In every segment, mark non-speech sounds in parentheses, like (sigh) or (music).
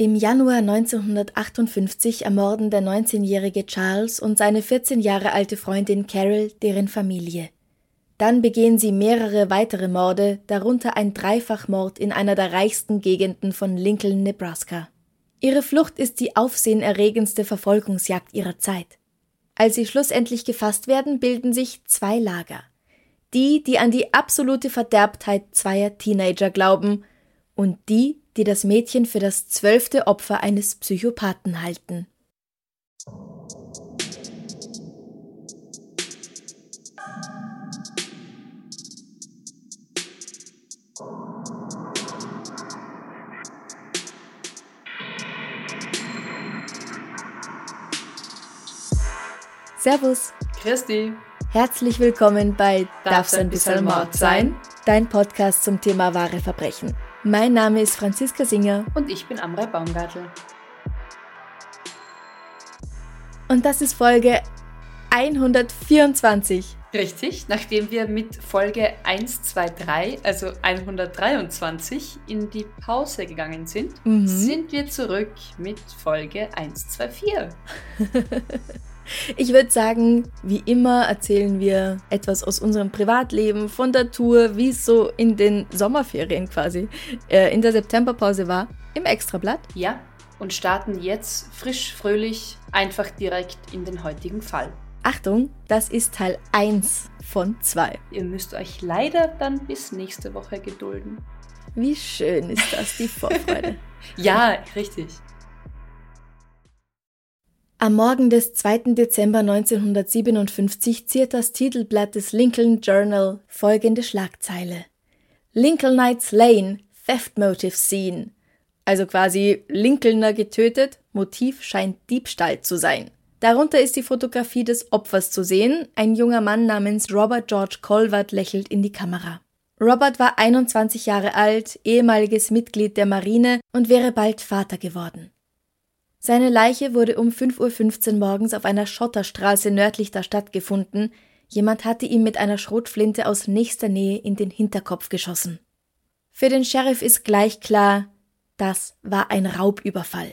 Im Januar 1958 ermorden der 19-jährige Charles und seine 14 Jahre alte Freundin Carol deren Familie. Dann begehen sie mehrere weitere Morde, darunter ein Dreifachmord in einer der reichsten Gegenden von Lincoln, Nebraska. Ihre Flucht ist die aufsehenerregendste Verfolgungsjagd ihrer Zeit. Als sie schlussendlich gefasst werden, bilden sich zwei Lager. Die, die an die absolute Verderbtheit zweier Teenager glauben und die, die das Mädchen für das zwölfte Opfer eines Psychopathen halten. Servus, Christi. herzlich willkommen bei Darf's ein bisschen Mord Mord sein? Dein Podcast zum Thema wahre Verbrechen. Mein Name ist Franziska Singer Und ich bin Amrei Baumgartel. und das ist Folge 124. Richtig, nachdem wir mit Folge 123, also 123, in die Pause gegangen sind, Mhm. sind wir zurück mit Folge 124. (laughs) Ich würde sagen, wie immer erzählen wir etwas aus unserem Privatleben, von der Tour, wie es so in den Sommerferien quasi äh, in der Septemberpause war, im Extrablatt. Ja, und starten jetzt frisch, fröhlich, einfach direkt in den heutigen Fall. Achtung, das ist Teil 1 von 2. Ihr müsst euch leider dann bis nächste Woche gedulden. Wie schön ist das, die Vorfreude. (laughs) Ja, richtig. Am Morgen des 2. Dezember 1957 ziert das Titelblatt des Lincoln Journal folgende Schlagzeile. Lincolnites Lane, Theft Motive Scene. Also quasi Lincolner getötet, Motiv scheint Diebstahl zu sein. Darunter ist die Fotografie des Opfers zu sehen. Ein junger Mann namens Robert George Colvert lächelt in die Kamera. Robert war 21 Jahre alt, ehemaliges Mitglied der Marine und wäre bald Vater geworden. Seine Leiche wurde um 5.15 Uhr morgens auf einer Schotterstraße nördlich der Stadt gefunden. Jemand hatte ihm mit einer Schrotflinte aus nächster Nähe in den Hinterkopf geschossen. Für den Sheriff ist gleich klar, das war ein Raubüberfall.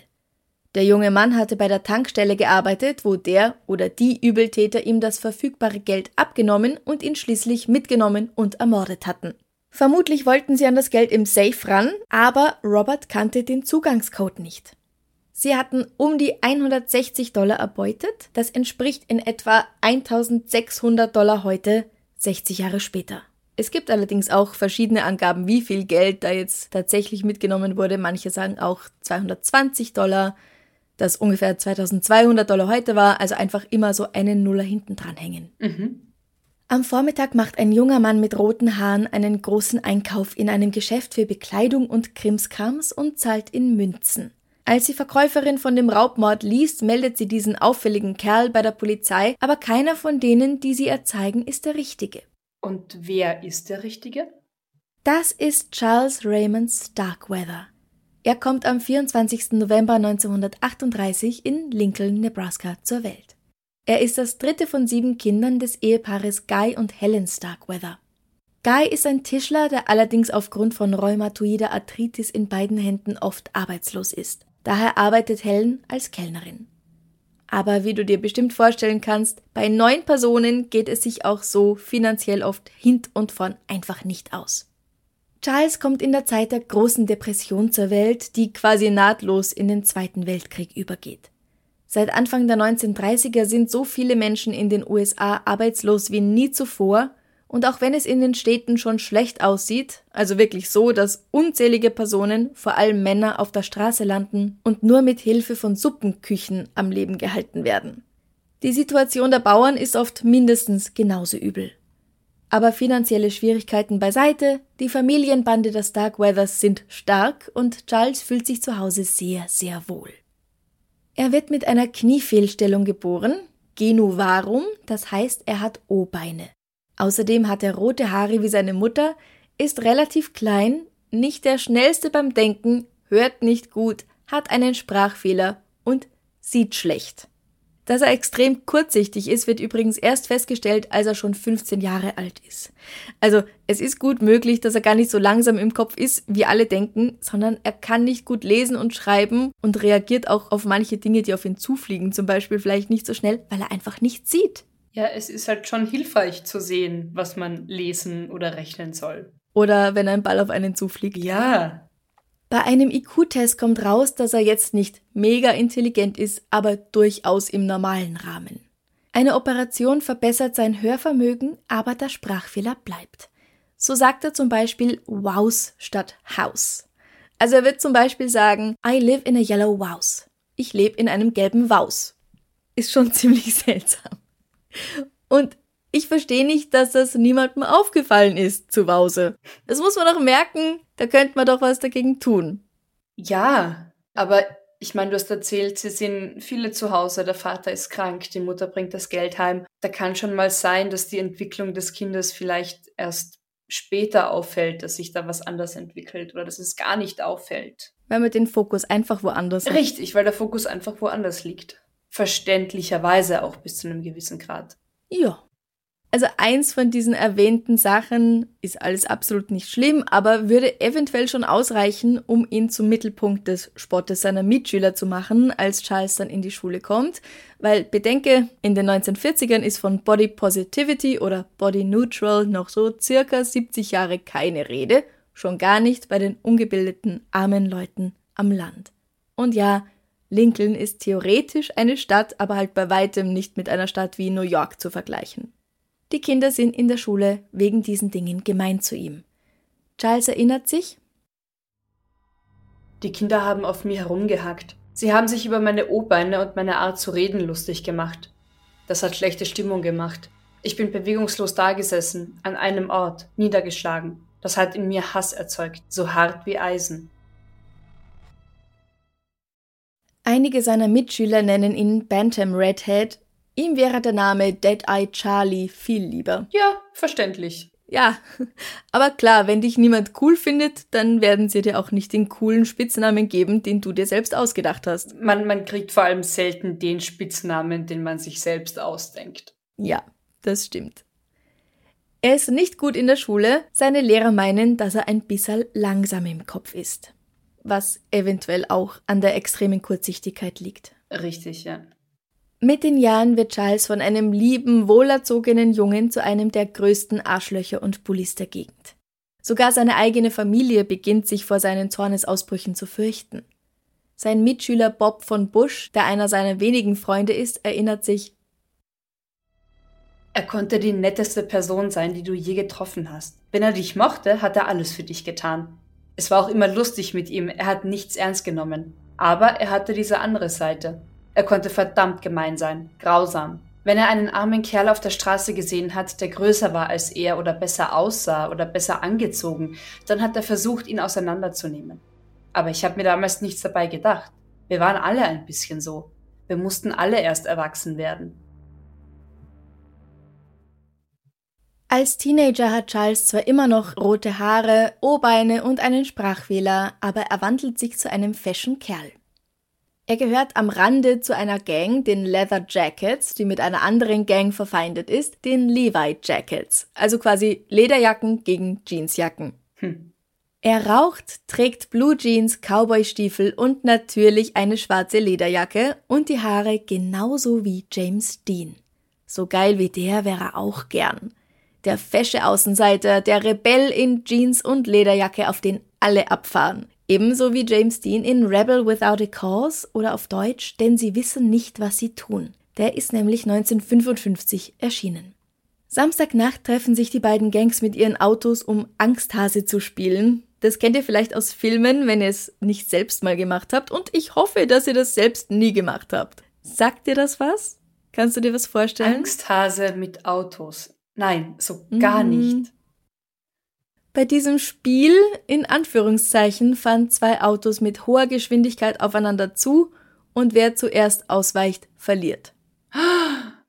Der junge Mann hatte bei der Tankstelle gearbeitet, wo der oder die Übeltäter ihm das verfügbare Geld abgenommen und ihn schließlich mitgenommen und ermordet hatten. Vermutlich wollten sie an das Geld im Safe ran, aber Robert kannte den Zugangscode nicht. Sie hatten um die 160 Dollar erbeutet. Das entspricht in etwa 1600 Dollar heute, 60 Jahre später. Es gibt allerdings auch verschiedene Angaben, wie viel Geld da jetzt tatsächlich mitgenommen wurde. Manche sagen auch 220 Dollar, das ungefähr 2200 Dollar heute war, also einfach immer so einen Nuller hinten dran hängen. Am Vormittag macht ein junger Mann mit roten Haaren einen großen Einkauf in einem Geschäft für Bekleidung und Krimskrams und zahlt in Münzen. Als die Verkäuferin von dem Raubmord liest, meldet sie diesen auffälligen Kerl bei der Polizei, aber keiner von denen, die sie erzeigen, ist der Richtige. Und wer ist der Richtige? Das ist Charles Raymond Starkweather. Er kommt am 24. November 1938 in Lincoln, Nebraska zur Welt. Er ist das dritte von sieben Kindern des Ehepaares Guy und Helen Starkweather. Guy ist ein Tischler, der allerdings aufgrund von rheumatoider Arthritis in beiden Händen oft arbeitslos ist. Daher arbeitet Helen als Kellnerin. Aber wie du dir bestimmt vorstellen kannst, bei neun Personen geht es sich auch so finanziell oft hint und vorn einfach nicht aus. Charles kommt in der Zeit der großen Depression zur Welt, die quasi nahtlos in den Zweiten Weltkrieg übergeht. Seit Anfang der 1930er sind so viele Menschen in den USA arbeitslos wie nie zuvor, und auch wenn es in den Städten schon schlecht aussieht, also wirklich so, dass unzählige Personen, vor allem Männer, auf der Straße landen und nur mit Hilfe von Suppenküchen am Leben gehalten werden. Die Situation der Bauern ist oft mindestens genauso übel. Aber finanzielle Schwierigkeiten beiseite, die Familienbande der Starkweathers sind stark und Charles fühlt sich zu Hause sehr, sehr wohl. Er wird mit einer Kniefehlstellung geboren, Genuvarum, das heißt, er hat O-Beine. Außerdem hat er rote Haare wie seine Mutter, ist relativ klein, nicht der schnellste beim Denken, hört nicht gut, hat einen Sprachfehler und sieht schlecht. Dass er extrem kurzsichtig ist, wird übrigens erst festgestellt, als er schon 15 Jahre alt ist. Also es ist gut möglich, dass er gar nicht so langsam im Kopf ist, wie alle denken, sondern er kann nicht gut lesen und schreiben und reagiert auch auf manche Dinge, die auf ihn zufliegen, zum Beispiel vielleicht nicht so schnell, weil er einfach nichts sieht. Ja, es ist halt schon hilfreich zu sehen, was man lesen oder rechnen soll. Oder wenn ein Ball auf einen zufliegt. Ja, bei einem IQ-Test kommt raus, dass er jetzt nicht mega intelligent ist, aber durchaus im normalen Rahmen. Eine Operation verbessert sein Hörvermögen, aber der Sprachfehler bleibt. So sagt er zum Beispiel Wows statt House. Also er wird zum Beispiel sagen, I live in a yellow Wows. Ich lebe in einem gelben Waus. Ist schon (laughs) ziemlich seltsam. Und ich verstehe nicht, dass das niemandem aufgefallen ist zu Hause. Das muss man doch merken, da könnte man doch was dagegen tun. Ja, aber ich meine, du hast erzählt, sie sind viele zu Hause, der Vater ist krank, die Mutter bringt das Geld heim. Da kann schon mal sein, dass die Entwicklung des Kindes vielleicht erst später auffällt, dass sich da was anders entwickelt oder dass es gar nicht auffällt. Weil man den Fokus einfach woanders hat. Richtig, weil der Fokus einfach woanders liegt. Verständlicherweise auch bis zu einem gewissen Grad. Ja. Also eins von diesen erwähnten Sachen ist alles absolut nicht schlimm, aber würde eventuell schon ausreichen, um ihn zum Mittelpunkt des Spottes seiner Mitschüler zu machen, als Charles dann in die Schule kommt. Weil bedenke, in den 1940ern ist von Body Positivity oder Body Neutral noch so circa 70 Jahre keine Rede, schon gar nicht bei den ungebildeten armen Leuten am Land. Und ja, Lincoln ist theoretisch eine Stadt, aber halt bei weitem nicht mit einer Stadt wie New York zu vergleichen. Die Kinder sind in der Schule wegen diesen Dingen gemein zu ihm. Charles erinnert sich. Die Kinder haben auf mir herumgehackt. Sie haben sich über meine O-Beine und meine Art zu reden lustig gemacht. Das hat schlechte Stimmung gemacht. Ich bin bewegungslos dagesessen, an einem Ort, niedergeschlagen. Das hat in mir Hass erzeugt, so hart wie Eisen. Einige seiner Mitschüler nennen ihn Bantam Redhead Ihm wäre der Name Dead Eye Charlie viel lieber. Ja, verständlich. Ja, (laughs) aber klar, wenn dich niemand cool findet, dann werden sie dir auch nicht den coolen Spitznamen geben, den du dir selbst ausgedacht hast. Man, man kriegt vor allem selten den Spitznamen, den man sich selbst ausdenkt. Ja, das stimmt. Er ist nicht gut in der Schule, seine Lehrer meinen, dass er ein bisschen langsam im Kopf ist. Was eventuell auch an der extremen Kurzsichtigkeit liegt. Richtig, ja. Mit den Jahren wird Charles von einem lieben, wohlerzogenen Jungen zu einem der größten Arschlöcher und Bullies der Gegend. Sogar seine eigene Familie beginnt sich vor seinen Zornesausbrüchen zu fürchten. Sein Mitschüler Bob von Bush, der einer seiner wenigen Freunde ist, erinnert sich, er konnte die netteste Person sein, die du je getroffen hast. Wenn er dich mochte, hat er alles für dich getan. Es war auch immer lustig mit ihm, er hat nichts ernst genommen. Aber er hatte diese andere Seite. Er konnte verdammt gemein sein, grausam. Wenn er einen armen Kerl auf der Straße gesehen hat, der größer war als er oder besser aussah oder besser angezogen, dann hat er versucht, ihn auseinanderzunehmen. Aber ich habe mir damals nichts dabei gedacht. Wir waren alle ein bisschen so. Wir mussten alle erst erwachsen werden. Als Teenager hat Charles zwar immer noch rote Haare, O-Beine und einen Sprachfehler, aber er wandelt sich zu einem Fashion-Kerl. Er gehört am Rande zu einer Gang, den Leather Jackets, die mit einer anderen Gang verfeindet ist, den Levi Jackets, also quasi Lederjacken gegen Jeansjacken. Hm. Er raucht, trägt Blue Jeans, Cowboystiefel und natürlich eine schwarze Lederjacke und die Haare genauso wie James Dean. So geil wie der wäre er auch gern. Der fesche Außenseiter, der Rebell in Jeans und Lederjacke, auf den alle abfahren. Ebenso wie James Dean in Rebel Without a Cause oder auf Deutsch, denn sie wissen nicht, was sie tun. Der ist nämlich 1955 erschienen. Samstagnacht treffen sich die beiden Gangs mit ihren Autos, um Angsthase zu spielen. Das kennt ihr vielleicht aus Filmen, wenn ihr es nicht selbst mal gemacht habt. Und ich hoffe, dass ihr das selbst nie gemacht habt. Sagt dir das was? Kannst du dir was vorstellen? Angsthase mit Autos. Nein, so gar Mhm. nicht. Bei diesem Spiel, in Anführungszeichen, fahren zwei Autos mit hoher Geschwindigkeit aufeinander zu und wer zuerst ausweicht, verliert.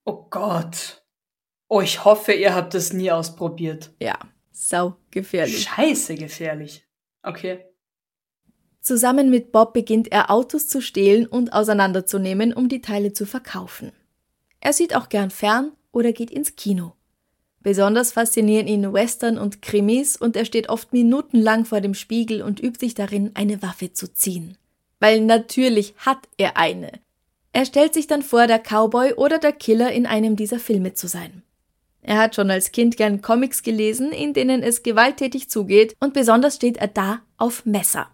Oh Gott. Oh, ich hoffe, ihr habt das nie ausprobiert. Ja, sau gefährlich. Scheiße gefährlich. Okay. Zusammen mit Bob beginnt er Autos zu stehlen und auseinanderzunehmen, um die Teile zu verkaufen. Er sieht auch gern fern oder geht ins Kino. Besonders faszinieren ihn Western und Krimis und er steht oft minutenlang vor dem Spiegel und übt sich darin, eine Waffe zu ziehen. Weil natürlich hat er eine. Er stellt sich dann vor, der Cowboy oder der Killer in einem dieser Filme zu sein. Er hat schon als Kind gern Comics gelesen, in denen es gewalttätig zugeht und besonders steht er da auf Messer.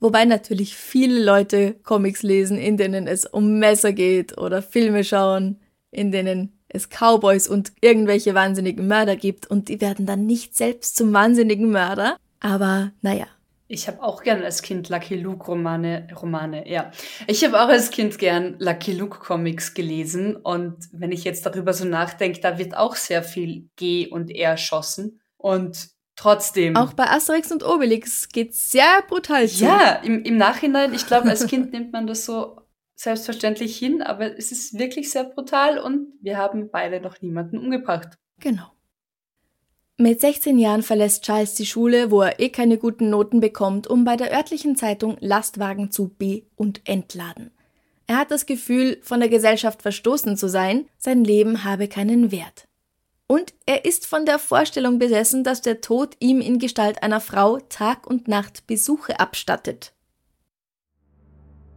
Wobei natürlich viele Leute Comics lesen, in denen es um Messer geht oder Filme schauen, in denen es Cowboys und irgendwelche wahnsinnigen Mörder gibt und die werden dann nicht selbst zum wahnsinnigen Mörder. Aber naja, Ich habe auch gern als Kind Lucky Luke Romane, Romane, ja. Ich habe auch als Kind gern Lucky Luke Comics gelesen und wenn ich jetzt darüber so nachdenke, da wird auch sehr viel G und R erschossen und trotzdem. auch bei Asterix und Obelix geht's sehr brutal zu. ja, im, im Nachhinein, ich glaube, als Kind (laughs) nimmt man das so selbstverständlich hin, aber es ist wirklich sehr brutal und wir haben beide noch niemanden umgebracht. Genau. Mit 16 Jahren verlässt Charles die Schule, wo er eh keine guten Noten bekommt, um bei der örtlichen Zeitung Lastwagen zu be- und entladen. Er hat das Gefühl, von der Gesellschaft verstoßen zu sein, sein Leben habe keinen Wert. Und er ist von der Vorstellung besessen, dass der Tod ihm in Gestalt einer Frau Tag und Nacht Besuche abstattet.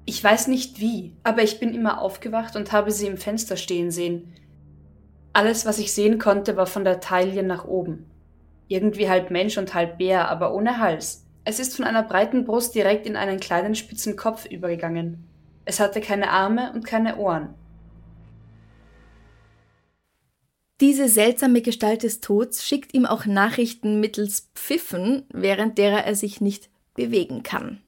Ich weiß nicht wie, aber ich bin immer aufgewacht und habe sie im Fenster stehen sehen. Alles, was ich sehen konnte, war von der Taille nach oben. Irgendwie halb Mensch und halb Bär, aber ohne Hals. Es ist von einer breiten Brust direkt in einen kleinen spitzen Kopf übergegangen. Es hatte keine Arme und keine Ohren. Diese seltsame Gestalt des Tods schickt ihm auch Nachrichten mittels Pfiffen, während derer er sich nicht bewegen kann.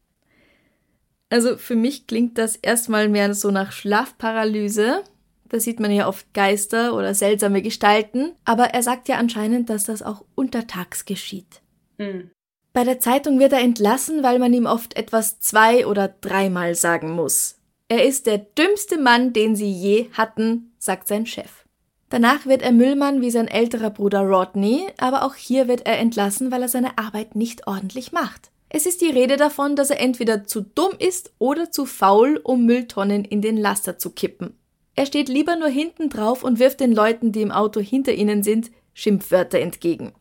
Also für mich klingt das erstmal mehr so nach Schlafparalyse. Da sieht man ja oft Geister oder seltsame Gestalten, aber er sagt ja anscheinend, dass das auch untertags geschieht. Hm. Bei der Zeitung wird er entlassen, weil man ihm oft etwas zwei- oder dreimal sagen muss. Er ist der dümmste Mann, den sie je hatten, sagt sein Chef. Danach wird er Müllmann wie sein älterer Bruder Rodney, aber auch hier wird er entlassen, weil er seine Arbeit nicht ordentlich macht. Es ist die Rede davon, dass er entweder zu dumm ist oder zu faul, um Mülltonnen in den Laster zu kippen. Er steht lieber nur hinten drauf und wirft den Leuten, die im Auto hinter ihnen sind, Schimpfwörter entgegen.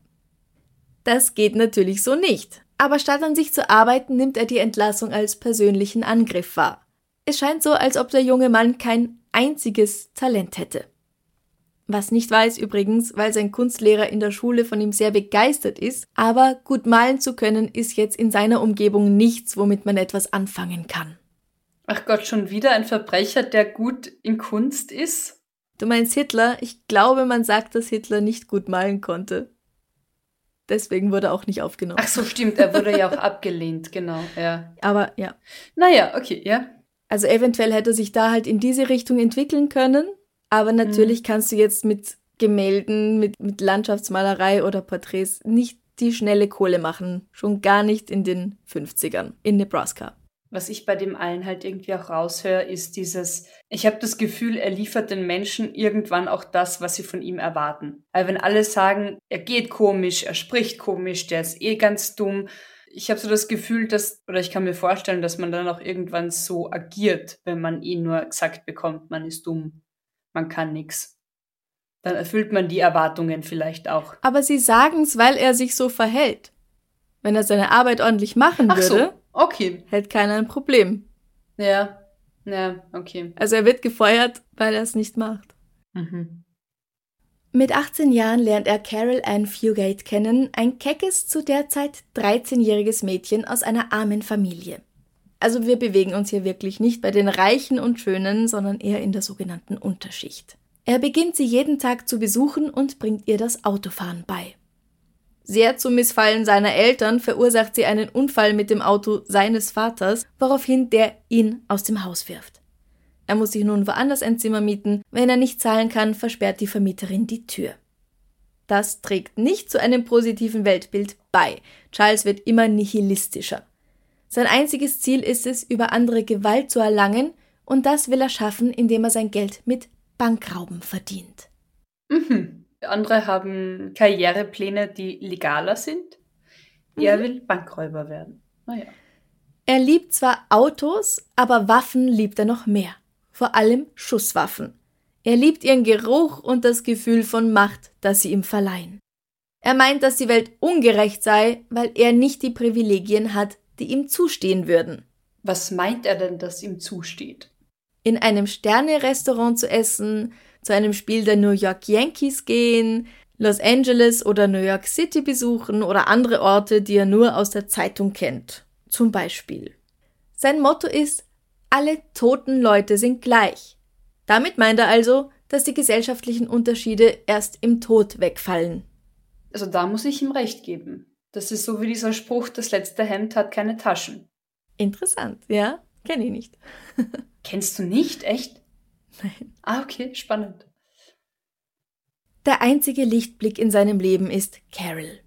Das geht natürlich so nicht. Aber statt an sich zu arbeiten, nimmt er die Entlassung als persönlichen Angriff wahr. Es scheint so, als ob der junge Mann kein einziges Talent hätte. Was nicht weiß übrigens, weil sein Kunstlehrer in der Schule von ihm sehr begeistert ist, aber gut malen zu können ist jetzt in seiner Umgebung nichts, womit man etwas anfangen kann. Ach Gott, schon wieder ein Verbrecher, der gut in Kunst ist? Du meinst Hitler? Ich glaube, man sagt, dass Hitler nicht gut malen konnte. Deswegen wurde er auch nicht aufgenommen. Ach so, stimmt, er wurde ja auch (laughs) abgelehnt, genau, ja. Aber ja. Naja, okay, ja. Also eventuell hätte er sich da halt in diese Richtung entwickeln können, aber natürlich kannst du jetzt mit Gemälden, mit, mit Landschaftsmalerei oder Porträts nicht die schnelle Kohle machen. Schon gar nicht in den 50ern in Nebraska. Was ich bei dem allen halt irgendwie auch raushöre, ist dieses, ich habe das Gefühl, er liefert den Menschen irgendwann auch das, was sie von ihm erwarten. Weil wenn alle sagen, er geht komisch, er spricht komisch, der ist eh ganz dumm, ich habe so das Gefühl, dass, oder ich kann mir vorstellen, dass man dann auch irgendwann so agiert, wenn man ihn nur gesagt bekommt, man ist dumm, man kann nix. Dann erfüllt man die Erwartungen vielleicht auch. Aber sie sagen's, weil er sich so verhält. Wenn er seine Arbeit ordentlich machen Ach so, würde, okay. hätte keiner ein Problem. Ja, ja, okay. Also er wird gefeuert, weil er es nicht macht. Mhm. Mit 18 Jahren lernt er Carol Ann Fugate kennen, ein keckes, zu der Zeit 13-jähriges Mädchen aus einer armen Familie. Also wir bewegen uns hier wirklich nicht bei den Reichen und Schönen, sondern eher in der sogenannten Unterschicht. Er beginnt sie jeden Tag zu besuchen und bringt ihr das Autofahren bei. Sehr zum Missfallen seiner Eltern verursacht sie einen Unfall mit dem Auto seines Vaters, woraufhin der ihn aus dem Haus wirft. Er muss sich nun woanders ein Zimmer mieten. Wenn er nicht zahlen kann, versperrt die Vermieterin die Tür. Das trägt nicht zu einem positiven Weltbild bei. Charles wird immer nihilistischer. Sein einziges Ziel ist es, über andere Gewalt zu erlangen, und das will er schaffen, indem er sein Geld mit Bankrauben verdient. Mhm. Andere haben Karrierepläne, die legaler sind. Er mhm. will Bankräuber werden. Naja. Er liebt zwar Autos, aber Waffen liebt er noch mehr. Vor allem Schusswaffen. Er liebt ihren Geruch und das Gefühl von Macht, das sie ihm verleihen. Er meint, dass die Welt ungerecht sei, weil er nicht die Privilegien hat, die ihm zustehen würden. Was meint er denn, dass ihm zusteht? In einem Sterne-Restaurant zu essen, zu einem Spiel der New York Yankees gehen, Los Angeles oder New York City besuchen oder andere Orte, die er nur aus der Zeitung kennt. Zum Beispiel. Sein Motto ist, alle toten Leute sind gleich. Damit meint er also, dass die gesellschaftlichen Unterschiede erst im Tod wegfallen. Also da muss ich ihm recht geben. Das ist so wie dieser Spruch, das letzte Hemd hat keine Taschen. Interessant, ja? Kenne ich nicht. (laughs) Kennst du nicht? Echt? Nein. Ah, okay, spannend. Der einzige Lichtblick in seinem Leben ist Carol.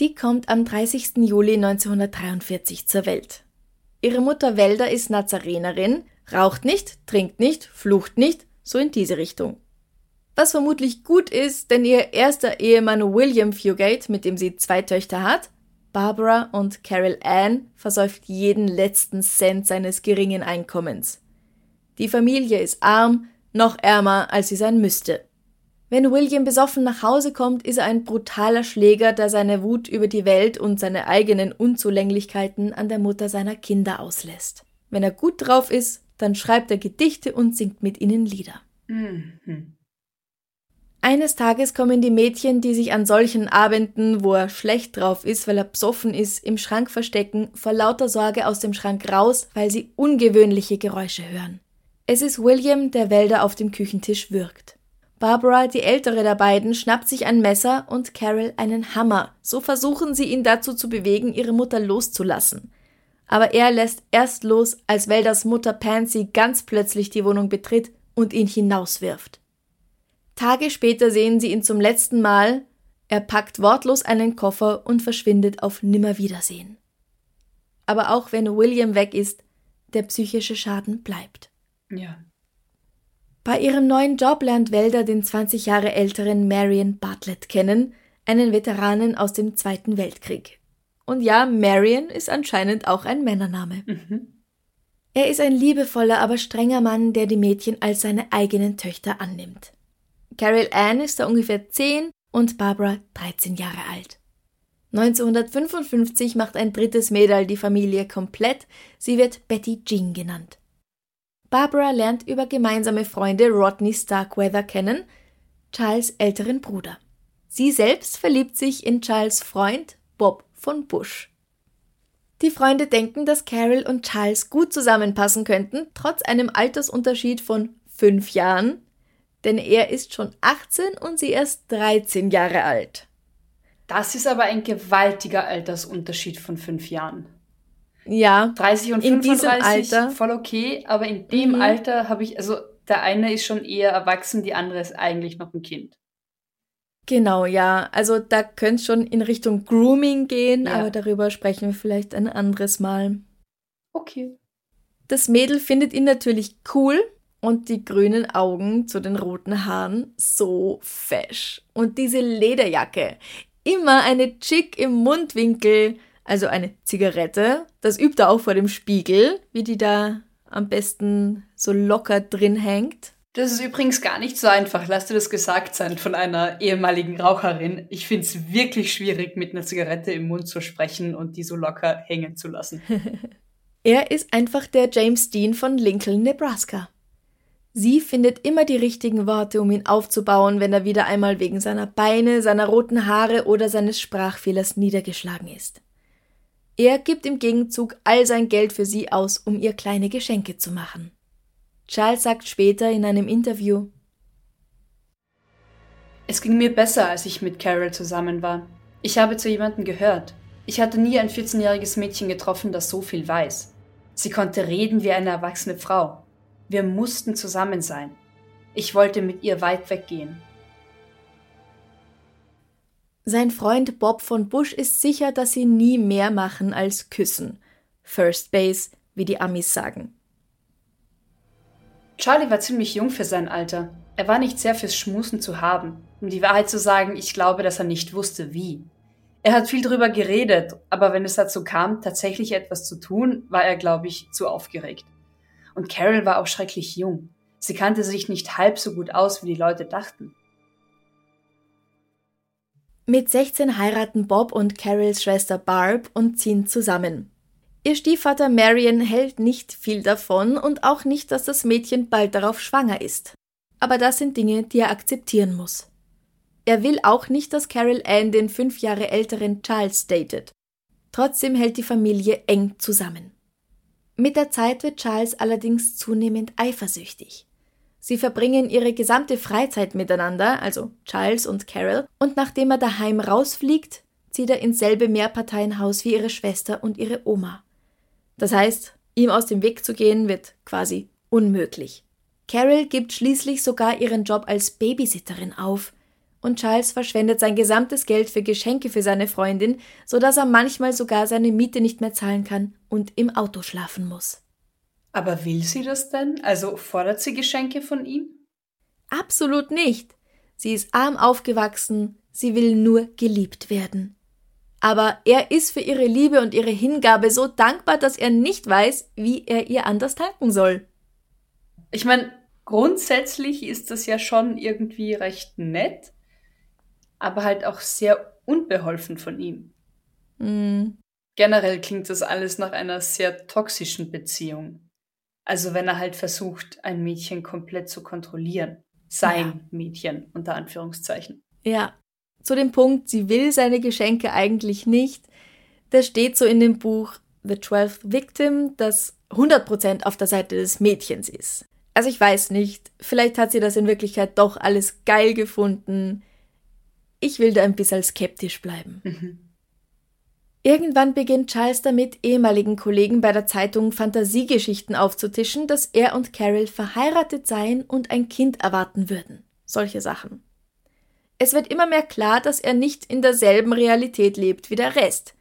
Die kommt am 30. Juli 1943 zur Welt. Ihre Mutter Welder ist Nazarenerin, raucht nicht, trinkt nicht, flucht nicht, so in diese Richtung. Was vermutlich gut ist, denn ihr erster Ehemann William Fugate, mit dem sie zwei Töchter hat, Barbara und Carol Ann, versäuft jeden letzten Cent seines geringen Einkommens. Die Familie ist arm, noch ärmer, als sie sein müsste. Wenn William besoffen nach Hause kommt, ist er ein brutaler Schläger, der seine Wut über die Welt und seine eigenen Unzulänglichkeiten an der Mutter seiner Kinder auslässt. Wenn er gut drauf ist, dann schreibt er Gedichte und singt mit ihnen Lieder. Mhm. Eines Tages kommen die Mädchen, die sich an solchen Abenden, wo er schlecht drauf ist, weil er psoffen ist, im Schrank verstecken, vor lauter Sorge aus dem Schrank raus, weil sie ungewöhnliche Geräusche hören. Es ist William, der Wälder auf dem Küchentisch wirkt. Barbara, die ältere der beiden, schnappt sich ein Messer und Carol einen Hammer. So versuchen sie ihn dazu zu bewegen, ihre Mutter loszulassen. Aber er lässt erst los, als Wälders Mutter Pansy ganz plötzlich die Wohnung betritt und ihn hinauswirft. Tage später sehen sie ihn zum letzten Mal. Er packt wortlos einen Koffer und verschwindet auf Nimmerwiedersehen. Aber auch wenn William weg ist, der psychische Schaden bleibt. Ja. Bei ihrem neuen Job lernt Welder den 20 Jahre älteren Marion Bartlett kennen, einen Veteranen aus dem Zweiten Weltkrieg. Und ja, Marion ist anscheinend auch ein Männername. Mhm. Er ist ein liebevoller, aber strenger Mann, der die Mädchen als seine eigenen Töchter annimmt. Carol Ann ist da ungefähr 10 und Barbara 13 Jahre alt. 1955 macht ein drittes Mädel die Familie komplett. Sie wird Betty Jean genannt. Barbara lernt über gemeinsame Freunde Rodney Starkweather kennen, Charles älteren Bruder. Sie selbst verliebt sich in Charles Freund Bob von Bush. Die Freunde denken, dass Carol und Charles gut zusammenpassen könnten, trotz einem Altersunterschied von fünf Jahren, denn er ist schon 18 und sie erst 13 Jahre alt. Das ist aber ein gewaltiger Altersunterschied von fünf Jahren. Ja. 30 und 35 voll okay, aber in dem mhm. Alter habe ich, also der eine ist schon eher erwachsen, die andere ist eigentlich noch ein Kind. Genau, ja. Also da könnte es schon in Richtung Grooming gehen, ja. aber darüber sprechen wir vielleicht ein anderes Mal. Okay. Das Mädel findet ihn natürlich cool und die grünen Augen zu den roten Haaren so fesch. Und diese Lederjacke. Immer eine Chick im Mundwinkel also eine Zigarette. Das übt er auch vor dem Spiegel, wie die da am besten so locker drin hängt. Das ist übrigens gar nicht so einfach, lass dir das gesagt sein von einer ehemaligen Raucherin. Ich finde es wirklich schwierig, mit einer Zigarette im Mund zu sprechen und die so locker hängen zu lassen. (laughs) er ist einfach der James Dean von Lincoln, Nebraska. Sie findet immer die richtigen Worte, um ihn aufzubauen, wenn er wieder einmal wegen seiner Beine, seiner roten Haare oder seines Sprachfehlers niedergeschlagen ist. Er gibt im Gegenzug all sein Geld für sie aus, um ihr kleine Geschenke zu machen. Charles sagt später in einem Interview, Es ging mir besser, als ich mit Carol zusammen war. Ich habe zu jemandem gehört. Ich hatte nie ein 14-jähriges Mädchen getroffen, das so viel weiß. Sie konnte reden wie eine erwachsene Frau. Wir mussten zusammen sein. Ich wollte mit ihr weit weggehen. Sein Freund Bob von Bush ist sicher, dass sie nie mehr machen als küssen. First Base, wie die Amis sagen. Charlie war ziemlich jung für sein Alter. Er war nicht sehr fürs Schmusen zu haben. Um die Wahrheit zu sagen, ich glaube, dass er nicht wusste, wie. Er hat viel drüber geredet, aber wenn es dazu kam, tatsächlich etwas zu tun, war er, glaube ich, zu aufgeregt. Und Carol war auch schrecklich jung. Sie kannte sich nicht halb so gut aus, wie die Leute dachten. Mit 16 heiraten Bob und Carols Schwester Barb und ziehen zusammen. Ihr Stiefvater Marion hält nicht viel davon und auch nicht, dass das Mädchen bald darauf schwanger ist. Aber das sind Dinge, die er akzeptieren muss. Er will auch nicht, dass Carol Ann den fünf Jahre älteren Charles datet. Trotzdem hält die Familie eng zusammen. Mit der Zeit wird Charles allerdings zunehmend eifersüchtig. Sie verbringen ihre gesamte Freizeit miteinander, also Charles und Carol, und nachdem er daheim rausfliegt, zieht er ins selbe Mehrparteienhaus wie ihre Schwester und ihre Oma. Das heißt, ihm aus dem Weg zu gehen wird quasi unmöglich. Carol gibt schließlich sogar ihren Job als Babysitterin auf, und Charles verschwendet sein gesamtes Geld für Geschenke für seine Freundin, so dass er manchmal sogar seine Miete nicht mehr zahlen kann und im Auto schlafen muss. Aber will sie das denn? Also fordert sie Geschenke von ihm? Absolut nicht. Sie ist arm aufgewachsen, sie will nur geliebt werden. Aber er ist für ihre Liebe und ihre Hingabe so dankbar, dass er nicht weiß, wie er ihr anders danken soll. Ich meine, grundsätzlich ist das ja schon irgendwie recht nett, aber halt auch sehr unbeholfen von ihm. Mm. Generell klingt das alles nach einer sehr toxischen Beziehung. Also wenn er halt versucht, ein Mädchen komplett zu kontrollieren. Sein ja. Mädchen, unter Anführungszeichen. Ja, zu dem Punkt, sie will seine Geschenke eigentlich nicht. Da steht so in dem Buch The Twelfth Victim, dass 100% auf der Seite des Mädchens ist. Also ich weiß nicht, vielleicht hat sie das in Wirklichkeit doch alles geil gefunden. Ich will da ein bisschen skeptisch bleiben. Mhm. Irgendwann beginnt Charles damit, ehemaligen Kollegen bei der Zeitung Fantasiegeschichten aufzutischen, dass er und Carol verheiratet seien und ein Kind erwarten würden. Solche Sachen. Es wird immer mehr klar, dass er nicht in derselben Realität lebt wie der Rest.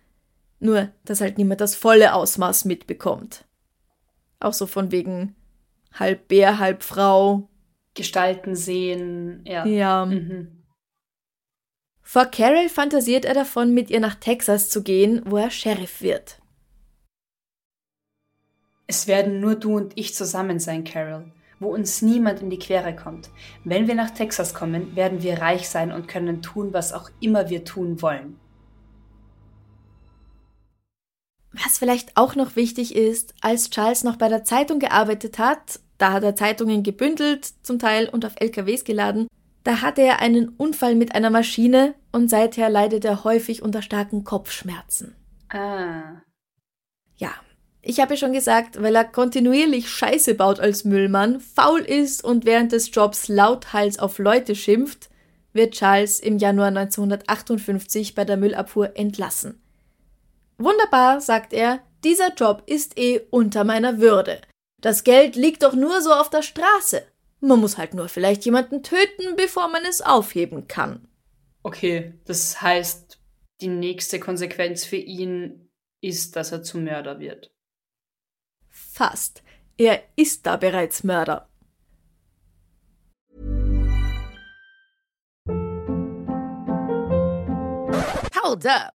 Nur, dass halt niemand das volle Ausmaß mitbekommt. Auch so von wegen halb Bär, halb Frau. Gestalten sehen, ja. Ja. Mhm. Vor Carol fantasiert er davon, mit ihr nach Texas zu gehen, wo er Sheriff wird. Es werden nur du und ich zusammen sein, Carol wo uns niemand in die Quere kommt. Wenn wir nach Texas kommen, werden wir reich sein und können tun, was auch immer wir tun wollen. Was vielleicht auch noch wichtig ist, als Charles noch bei der Zeitung gearbeitet hat, da hat er Zeitungen gebündelt, zum Teil und auf LKWs geladen, da hatte er einen Unfall mit einer Maschine und seither leidet er häufig unter starken Kopfschmerzen. Ah. Ja, ich habe schon gesagt, weil er kontinuierlich Scheiße baut als Müllmann, faul ist und während des Jobs lauthals auf Leute schimpft, wird Charles im Januar 1958 bei der Müllabfuhr entlassen. Wunderbar, sagt er, dieser Job ist eh unter meiner Würde. Das Geld liegt doch nur so auf der Straße. Man muss halt nur vielleicht jemanden töten, bevor man es aufheben kann. Okay, das heißt, die nächste Konsequenz für ihn ist, dass er zum Mörder wird. Fast. Er ist da bereits Mörder. Hold up.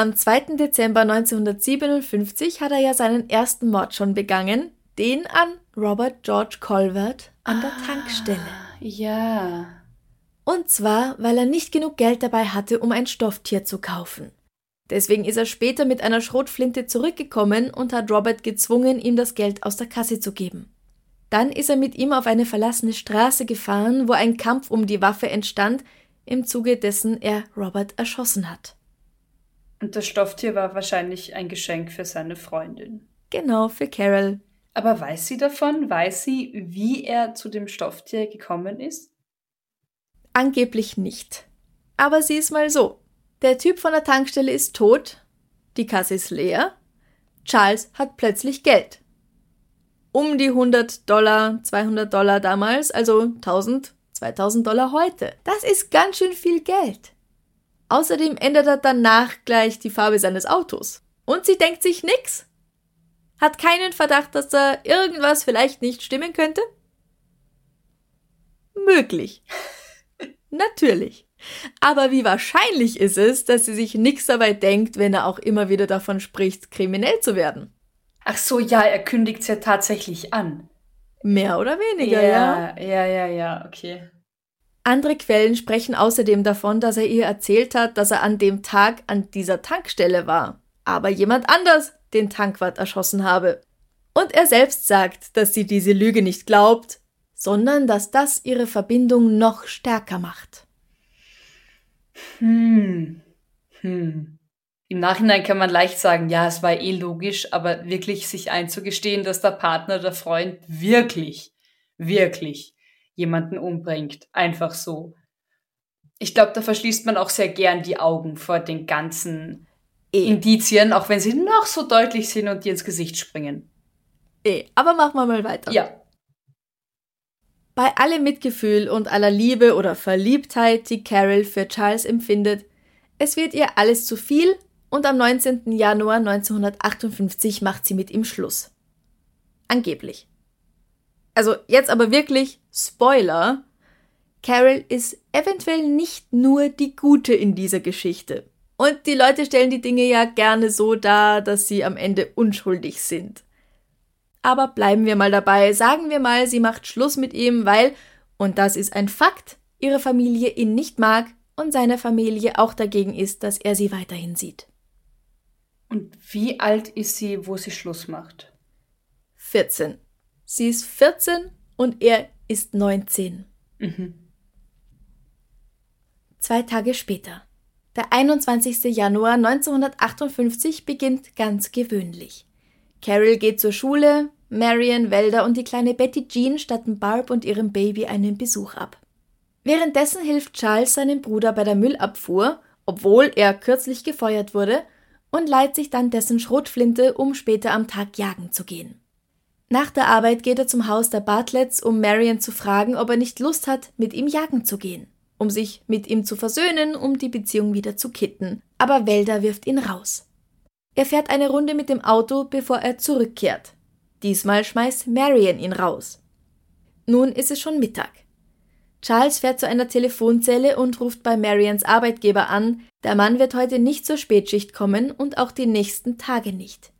Am 2. Dezember 1957 hat er ja seinen ersten Mord schon begangen, den an Robert George Colvert an der Tankstelle. Ja. Und zwar, weil er nicht genug Geld dabei hatte, um ein Stofftier zu kaufen. Deswegen ist er später mit einer Schrotflinte zurückgekommen und hat Robert gezwungen, ihm das Geld aus der Kasse zu geben. Dann ist er mit ihm auf eine verlassene Straße gefahren, wo ein Kampf um die Waffe entstand, im Zuge dessen er Robert erschossen hat. Und das Stofftier war wahrscheinlich ein Geschenk für seine Freundin. Genau, für Carol. Aber weiß sie davon? Weiß sie, wie er zu dem Stofftier gekommen ist? Angeblich nicht. Aber sieh es mal so. Der Typ von der Tankstelle ist tot, die Kasse ist leer, Charles hat plötzlich Geld. Um die 100 Dollar, 200 Dollar damals, also 1000, 2000 Dollar heute. Das ist ganz schön viel Geld. Außerdem ändert er danach gleich die Farbe seines Autos. Und sie denkt sich nix. Hat keinen Verdacht, dass da irgendwas vielleicht nicht stimmen könnte? Möglich. (laughs) Natürlich. Aber wie wahrscheinlich ist es, dass sie sich nichts dabei denkt, wenn er auch immer wieder davon spricht, kriminell zu werden? Ach so, ja, er kündigt's ja tatsächlich an. Mehr oder weniger, ja. Ja, ja, ja, ja, okay. Andere Quellen sprechen außerdem davon, dass er ihr erzählt hat, dass er an dem Tag an dieser Tankstelle war, aber jemand anders den Tankwart erschossen habe. Und er selbst sagt, dass sie diese Lüge nicht glaubt, sondern dass das ihre Verbindung noch stärker macht. Hm. Hm. Im Nachhinein kann man leicht sagen, ja, es war eh logisch, aber wirklich sich einzugestehen, dass der Partner, der Freund wirklich, wirklich jemanden umbringt. Einfach so. Ich glaube, da verschließt man auch sehr gern die Augen vor den ganzen e. Indizien, auch wenn sie noch so deutlich sind und dir ins Gesicht springen. Eh, aber machen wir mal weiter. Ja. Bei allem Mitgefühl und aller Liebe oder Verliebtheit, die Carol für Charles empfindet, es wird ihr alles zu viel und am 19. Januar 1958 macht sie mit ihm Schluss. Angeblich. Also jetzt aber wirklich Spoiler. Carol ist eventuell nicht nur die Gute in dieser Geschichte. Und die Leute stellen die Dinge ja gerne so dar, dass sie am Ende unschuldig sind. Aber bleiben wir mal dabei, sagen wir mal, sie macht Schluss mit ihm, weil, und das ist ein Fakt, ihre Familie ihn nicht mag und seine Familie auch dagegen ist, dass er sie weiterhin sieht. Und wie alt ist sie, wo sie Schluss macht? 14. Sie ist 14 und er ist 19. Mhm. Zwei Tage später. Der 21. Januar 1958 beginnt ganz gewöhnlich. Carol geht zur Schule, Marion, Wälder und die kleine Betty Jean statten Barb und ihrem Baby einen Besuch ab. Währenddessen hilft Charles seinem Bruder bei der Müllabfuhr, obwohl er kürzlich gefeuert wurde, und leiht sich dann dessen Schrotflinte, um später am Tag jagen zu gehen. Nach der Arbeit geht er zum Haus der Bartletts, um Marion zu fragen, ob er nicht Lust hat, mit ihm jagen zu gehen, um sich mit ihm zu versöhnen, um die Beziehung wieder zu kitten. Aber Wälder wirft ihn raus. Er fährt eine Runde mit dem Auto, bevor er zurückkehrt. Diesmal schmeißt Marion ihn raus. Nun ist es schon Mittag. Charles fährt zu einer Telefonzelle und ruft bei Marians Arbeitgeber an, der Mann wird heute nicht zur Spätschicht kommen und auch die nächsten Tage nicht.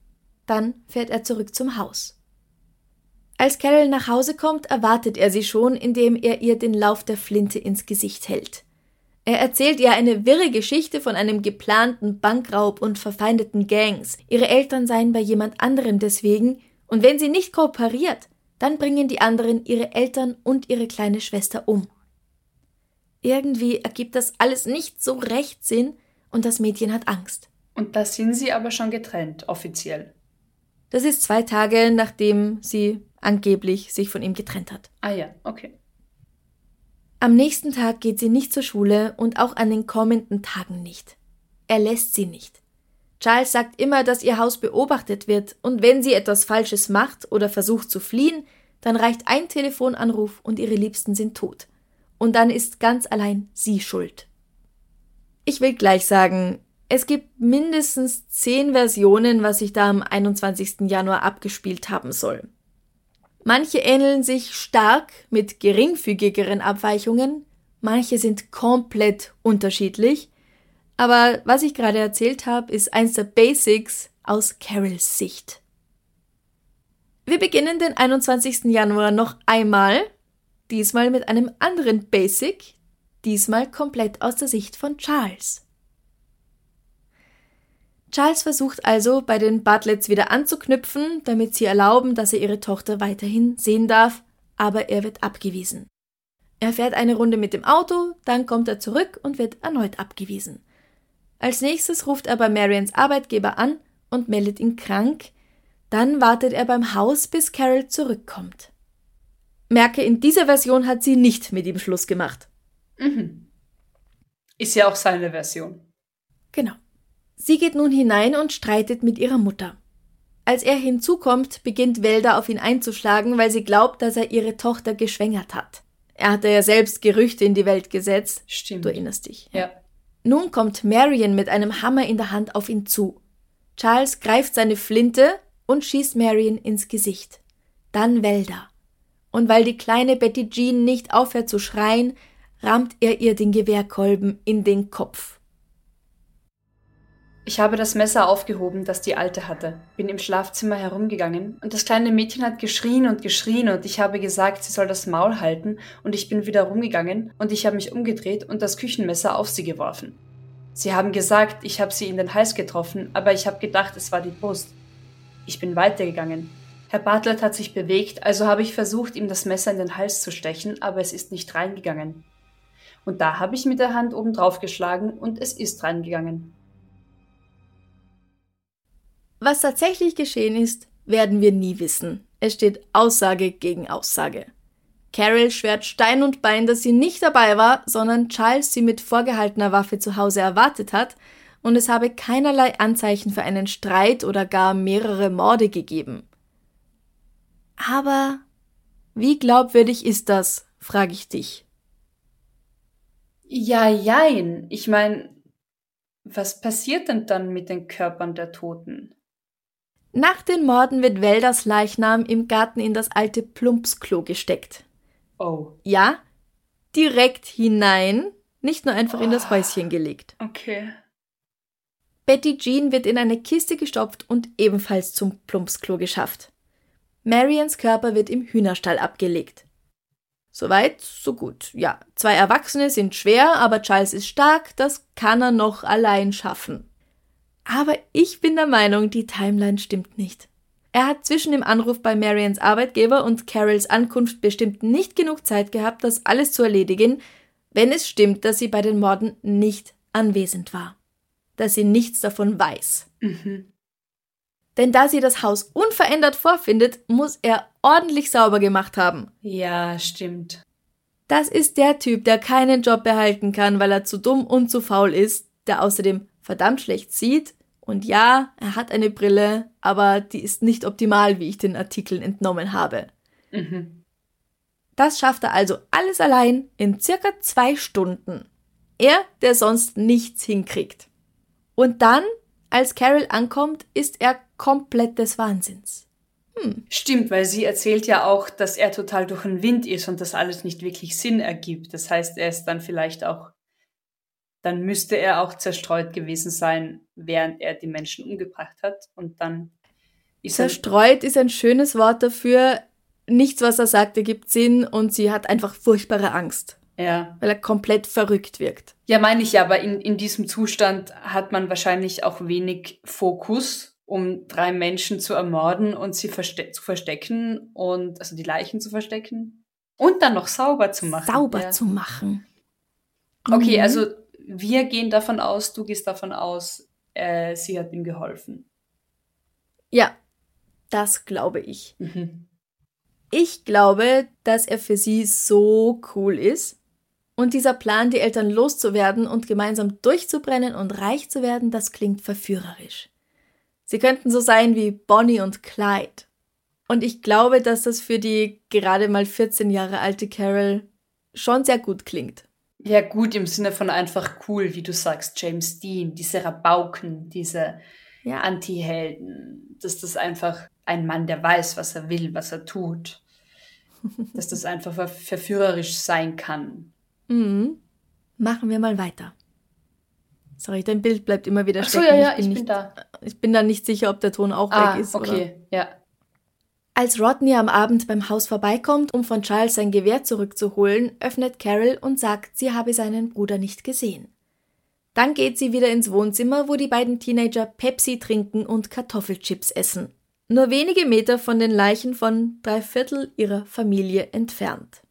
Dann fährt er zurück zum Haus. Als Carol nach Hause kommt, erwartet er sie schon, indem er ihr den Lauf der Flinte ins Gesicht hält. Er erzählt ihr eine wirre Geschichte von einem geplanten Bankraub und verfeindeten Gangs. Ihre Eltern seien bei jemand anderem deswegen, und wenn sie nicht kooperiert, dann bringen die anderen ihre Eltern und ihre kleine Schwester um. Irgendwie ergibt das alles nicht so recht Sinn und das Mädchen hat Angst. Und da sind sie aber schon getrennt, offiziell. Das ist zwei Tage, nachdem sie angeblich sich von ihm getrennt hat. Ah ja, okay. Am nächsten Tag geht sie nicht zur Schule und auch an den kommenden Tagen nicht. Er lässt sie nicht. Charles sagt immer, dass ihr Haus beobachtet wird und wenn sie etwas Falsches macht oder versucht zu fliehen, dann reicht ein Telefonanruf und ihre Liebsten sind tot. Und dann ist ganz allein sie schuld. Ich will gleich sagen, es gibt mindestens zehn Versionen, was sich da am 21. Januar abgespielt haben soll. Manche ähneln sich stark mit geringfügigeren Abweichungen, manche sind komplett unterschiedlich, Aber was ich gerade erzählt habe, ist eins der Basics aus Carols Sicht. Wir beginnen den 21. Januar noch einmal, diesmal mit einem anderen Basic, diesmal komplett aus der Sicht von Charles. Charles versucht also, bei den Butlets wieder anzuknüpfen, damit sie erlauben, dass er ihre Tochter weiterhin sehen darf, aber er wird abgewiesen. Er fährt eine Runde mit dem Auto, dann kommt er zurück und wird erneut abgewiesen. Als nächstes ruft er bei Marians Arbeitgeber an und meldet ihn krank, dann wartet er beim Haus, bis Carol zurückkommt. Merke, in dieser Version hat sie nicht mit ihm Schluss gemacht. Mhm. Ist ja auch seine Version. Genau. Sie geht nun hinein und streitet mit ihrer Mutter. Als er hinzukommt, beginnt Welda auf ihn einzuschlagen, weil sie glaubt, dass er ihre Tochter geschwängert hat. Er hatte ja selbst Gerüchte in die Welt gesetzt. Stimmt. Du erinnerst dich. Ja. Nun kommt Marion mit einem Hammer in der Hand auf ihn zu. Charles greift seine Flinte und schießt Marion ins Gesicht. Dann Welda. Und weil die kleine Betty Jean nicht aufhört zu schreien, rammt er ihr den Gewehrkolben in den Kopf. Ich habe das Messer aufgehoben, das die Alte hatte, bin im Schlafzimmer herumgegangen und das kleine Mädchen hat geschrien und geschrien und ich habe gesagt, sie soll das Maul halten und ich bin wieder rumgegangen und ich habe mich umgedreht und das Küchenmesser auf sie geworfen. Sie haben gesagt, ich habe sie in den Hals getroffen, aber ich habe gedacht, es war die Brust. Ich bin weitergegangen. Herr Bartlett hat sich bewegt, also habe ich versucht, ihm das Messer in den Hals zu stechen, aber es ist nicht reingegangen. Und da habe ich mit der Hand oben drauf geschlagen und es ist reingegangen. Was tatsächlich geschehen ist, werden wir nie wissen. Es steht Aussage gegen Aussage. Carol schwert Stein und Bein, dass sie nicht dabei war, sondern Charles sie mit vorgehaltener Waffe zu Hause erwartet hat, und es habe keinerlei Anzeichen für einen Streit oder gar mehrere Morde gegeben. Aber wie glaubwürdig ist das, frage ich dich. Ja, jein. Ich meine, was passiert denn dann mit den Körpern der Toten? Nach den Morden wird Welders Leichnam im Garten in das alte Plumpsklo gesteckt. Oh. Ja, direkt hinein, nicht nur einfach in das Häuschen gelegt. Okay. Betty Jean wird in eine Kiste gestopft und ebenfalls zum Plumpsklo geschafft. Marians Körper wird im Hühnerstall abgelegt. Soweit, so gut. Ja, zwei Erwachsene sind schwer, aber Charles ist stark, das kann er noch allein schaffen. Aber ich bin der Meinung, die Timeline stimmt nicht. Er hat zwischen dem Anruf bei Marians Arbeitgeber und Carols Ankunft bestimmt nicht genug Zeit gehabt, das alles zu erledigen, wenn es stimmt, dass sie bei den Morden nicht anwesend war. Dass sie nichts davon weiß. Mhm. Denn da sie das Haus unverändert vorfindet, muss er ordentlich sauber gemacht haben. Ja, stimmt. Das ist der Typ, der keinen Job behalten kann, weil er zu dumm und zu faul ist, der außerdem verdammt schlecht sieht und ja, er hat eine Brille, aber die ist nicht optimal, wie ich den Artikeln entnommen habe. Mhm. Das schafft er also alles allein in circa zwei Stunden. Er, der sonst nichts hinkriegt. Und dann, als Carol ankommt, ist er komplett des Wahnsinns. Hm. Stimmt, weil sie erzählt ja auch, dass er total durch den Wind ist und das alles nicht wirklich Sinn ergibt. Das heißt, er ist dann vielleicht auch dann müsste er auch zerstreut gewesen sein, während er die Menschen umgebracht hat. Und dann ist Zerstreut ist ein schönes Wort dafür. Nichts, was er sagt, ergibt Sinn und sie hat einfach furchtbare Angst. Ja. Weil er komplett verrückt wirkt. Ja, meine ich ja, aber in, in diesem Zustand hat man wahrscheinlich auch wenig Fokus, um drei Menschen zu ermorden und sie verste zu verstecken und also die Leichen zu verstecken und dann noch sauber zu machen. Sauber ja. zu machen. Okay, mhm. also wir gehen davon aus, du gehst davon aus, äh, sie hat ihm geholfen. Ja, das glaube ich. Mhm. Ich glaube, dass er für sie so cool ist. Und dieser Plan, die Eltern loszuwerden und gemeinsam durchzubrennen und reich zu werden, das klingt verführerisch. Sie könnten so sein wie Bonnie und Clyde. Und ich glaube, dass das für die gerade mal 14 Jahre alte Carol schon sehr gut klingt. Ja, gut im Sinne von einfach cool, wie du sagst, James Dean, diese Rabauken, diese ja. Anti-Helden, dass das einfach ein Mann, der weiß, was er will, was er tut, (laughs) dass das einfach ver verführerisch sein kann. Mhm. Machen wir mal weiter. Sorry, dein Bild bleibt immer wieder Ach so, stecken. ja, ja, ich bin, ich bin nicht, da. Ich bin da nicht sicher, ob der Ton auch Ah, weg ist. okay, Oder? ja. Als Rodney am Abend beim Haus vorbeikommt, um von Charles sein Gewehr zurückzuholen, öffnet Carol und sagt, sie habe seinen Bruder nicht gesehen. Dann geht sie wieder ins Wohnzimmer, wo die beiden Teenager Pepsi trinken und Kartoffelchips essen. Nur wenige Meter von den Leichen von drei Viertel ihrer Familie entfernt.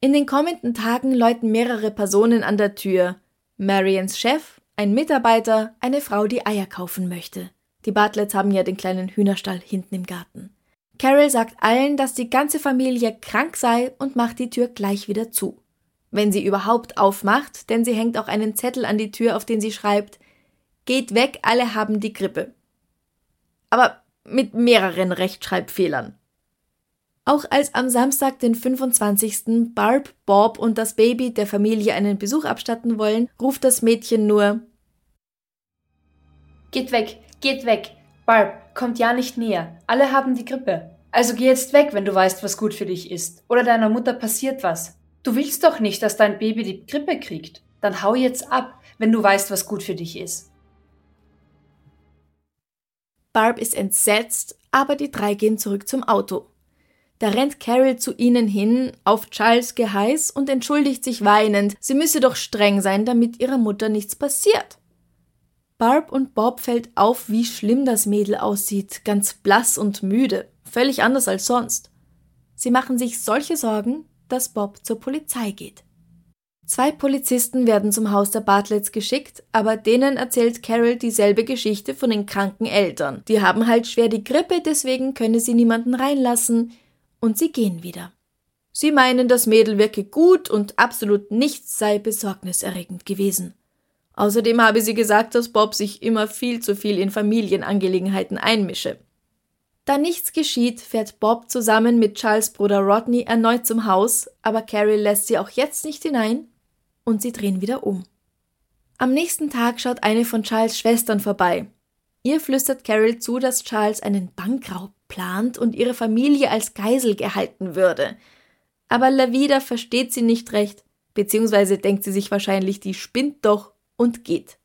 In den kommenden Tagen läuten mehrere Personen an der Tür. Marians Chef, ein Mitarbeiter, eine Frau, die Eier kaufen möchte. Die Bartletts haben ja den kleinen Hühnerstall hinten im Garten. Carol sagt allen, dass die ganze Familie krank sei und macht die Tür gleich wieder zu. Wenn sie überhaupt aufmacht, denn sie hängt auch einen Zettel an die Tür, auf den sie schreibt, Geht weg, alle haben die Grippe. Aber mit mehreren Rechtschreibfehlern. Auch als am Samstag, den 25. Barb, Bob und das Baby der Familie einen Besuch abstatten wollen, ruft das Mädchen nur Geht weg, geht weg. Barb, kommt ja nicht näher. Alle haben die Grippe. Also geh jetzt weg, wenn du weißt, was gut für dich ist. Oder deiner Mutter passiert was. Du willst doch nicht, dass dein Baby die Grippe kriegt. Dann hau jetzt ab, wenn du weißt, was gut für dich ist. Barb ist entsetzt, aber die drei gehen zurück zum Auto. Da rennt Carol zu ihnen hin, auf Charles Geheiß und entschuldigt sich weinend, sie müsse doch streng sein, damit ihrer Mutter nichts passiert. Barb und Bob fällt auf, wie schlimm das Mädel aussieht, ganz blass und müde, völlig anders als sonst. Sie machen sich solche Sorgen, dass Bob zur Polizei geht. Zwei Polizisten werden zum Haus der Bartletts geschickt, aber denen erzählt Carol dieselbe Geschichte von den kranken Eltern. Die haben halt schwer die Grippe, deswegen könne sie niemanden reinlassen, und sie gehen wieder. Sie meinen, das Mädel wirke gut und absolut nichts sei besorgniserregend gewesen. Außerdem habe sie gesagt, dass Bob sich immer viel zu viel in Familienangelegenheiten einmische. Da nichts geschieht, fährt Bob zusammen mit Charles Bruder Rodney erneut zum Haus, aber Carrie lässt sie auch jetzt nicht hinein und sie drehen wieder um. Am nächsten Tag schaut eine von Charles Schwestern vorbei. Ihr flüstert Carol zu, dass Charles einen Bankraub plant und ihre Familie als Geisel gehalten würde. Aber Lavida versteht sie nicht recht, beziehungsweise denkt sie sich wahrscheinlich, die spinnt doch und geht.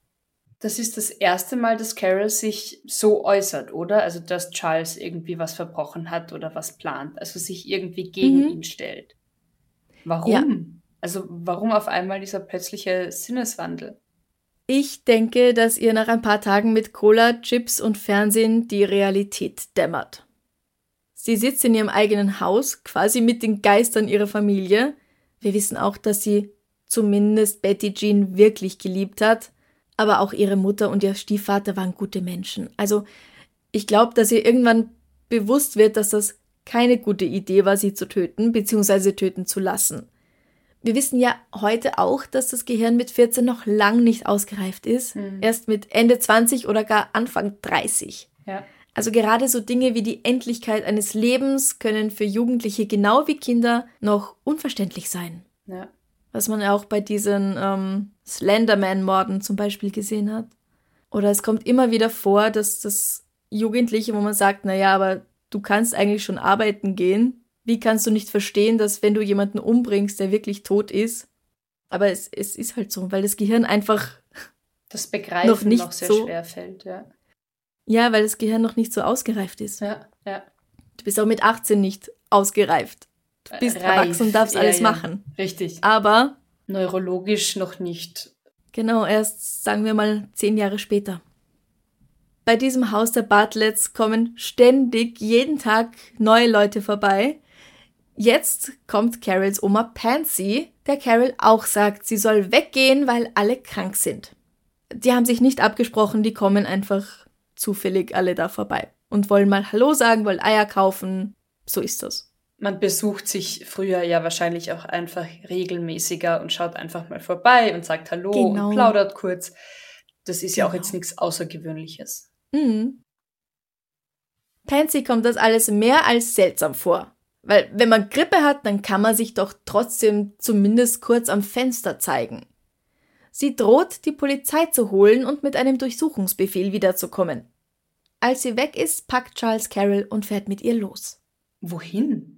Das ist das erste Mal, dass Carol sich so äußert, oder? Also, dass Charles irgendwie was verbrochen hat oder was plant, also sich irgendwie gegen Mhm. ihn stellt. Warum? Ja. Also, warum auf einmal dieser plötzliche Sinneswandel? Ich denke, dass ihr nach ein paar Tagen mit Cola, Chips und Fernsehen die Realität dämmert. Sie sitzt in ihrem eigenen Haus, quasi mit den Geistern ihrer Familie. Wir wissen auch, dass sie zumindest Betty Jean wirklich geliebt hat, aber auch ihre Mutter und ihr Stiefvater waren gute Menschen. Also ich glaube, dass ihr irgendwann bewusst wird, dass das keine gute Idee war, sie zu töten bzw. töten zu lassen. Wir wissen ja heute auch, dass das Gehirn mit 14 noch lang nicht ausgereift ist, erst mit Ende 20 oder gar Anfang 30. Ja. Also gerade so Dinge wie die Endlichkeit eines Lebens können für Jugendliche genau wie Kinder noch unverständlich sein. Ja. Was man ja auch bei diesen ähm, Slenderman-Morden zum Beispiel gesehen hat. Oder es kommt immer wieder vor, dass das Jugendliche, wo man sagt, naja, aber du kannst eigentlich schon arbeiten gehen. Wie kannst du nicht verstehen, dass wenn du jemanden umbringst, der wirklich tot ist? Aber es, es ist halt so, weil das Gehirn einfach, Das Begreifen Noch noch, nicht sehr so- schwer fällt, ja. ja, weil das Gehirn noch nicht so ausgereift ist. Ja, ja. Du bist auch mit 18 nicht ausgereift. Du bist Reif, erwachsen und darfst ja, alles ja. machen. Richtig. Aber Neurologisch noch nicht. Genau, erst sagen wir mal zehn Jahre später. Bei diesem Haus der Bartletts kommen ständig jeden Tag neue Leute vorbei. Jetzt kommt Carols Oma Pansy, der Carol auch sagt, sie soll weggehen, weil alle krank sind. Die haben sich nicht abgesprochen, die kommen einfach zufällig alle da vorbei und wollen mal Hallo sagen, wollen Eier kaufen. So ist das. Man besucht sich früher ja wahrscheinlich auch einfach regelmäßiger und schaut einfach mal vorbei und sagt Hallo Genau. und plaudert kurz. Das ist ja auch Genau. jetzt nichts Außergewöhnliches. Mhm. Pansy kommt das alles mehr als seltsam vor. Weil wenn man Grippe hat, dann kann man sich doch trotzdem zumindest kurz am Fenster zeigen. Sie droht, die Polizei zu holen und mit einem Durchsuchungsbefehl wiederzukommen. Als sie weg ist, packt Charles Carroll und fährt mit ihr los. Wohin?